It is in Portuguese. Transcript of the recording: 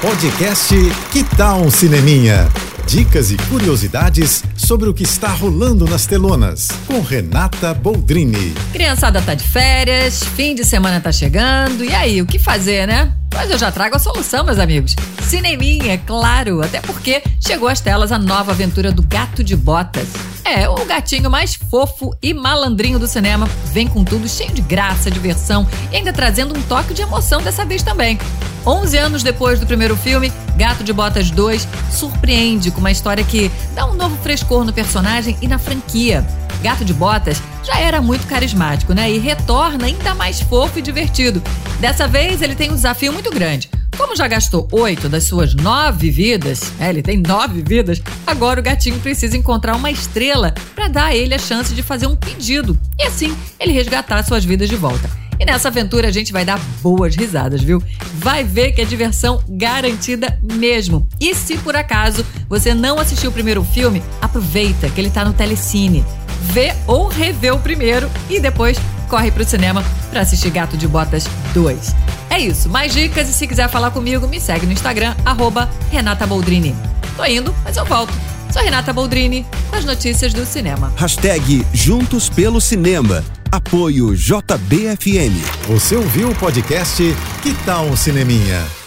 Podcast Que Tal um Cineminha? Dicas e curiosidades sobre o que está rolando nas telonas, com Renata Boldrini. Criançada tá de férias, fim de semana tá chegando, e aí, o que fazer, né? Mas eu já trago a solução, meus amigos. Cineminha, claro, até porque chegou às telas a nova aventura do Gato de Botas. É, o gatinho mais fofo e malandrinho do cinema. Vem com tudo cheio de graça, diversão e ainda trazendo um toque de emoção dessa vez também. 11 anos depois do primeiro filme, Gato de Botas 2 surpreende com uma história que dá um novo frescor no personagem e na franquia. Gato de Botas já era muito carismático, né? E retorna ainda mais fofo e divertido. Dessa vez ele tem um desafio muito grande. Como já gastou oito das suas nove vidas, é, ele tem nove vidas, agora o gatinho precisa encontrar uma estrela para dar a ele a chance de fazer um pedido e assim ele resgatar suas vidas de volta. E nessa aventura a gente vai dar boas risadas, viu? Vai ver que é diversão garantida mesmo. E se por acaso você não assistiu o primeiro filme, aproveita que ele tá no Telecine. Vê ou revê o primeiro e depois corre pro cinema para assistir Gato de Botas 2. É isso, mais dicas e se quiser falar comigo, me segue no Instagram, arroba Renata Boldrini. Tô indo, mas eu volto. Sou Renata Boldrini, com as notícias do cinema. Hashtag Juntos pelo Cinema. Apoio JBFM. Você ouviu o podcast Que Tal um Cineminha?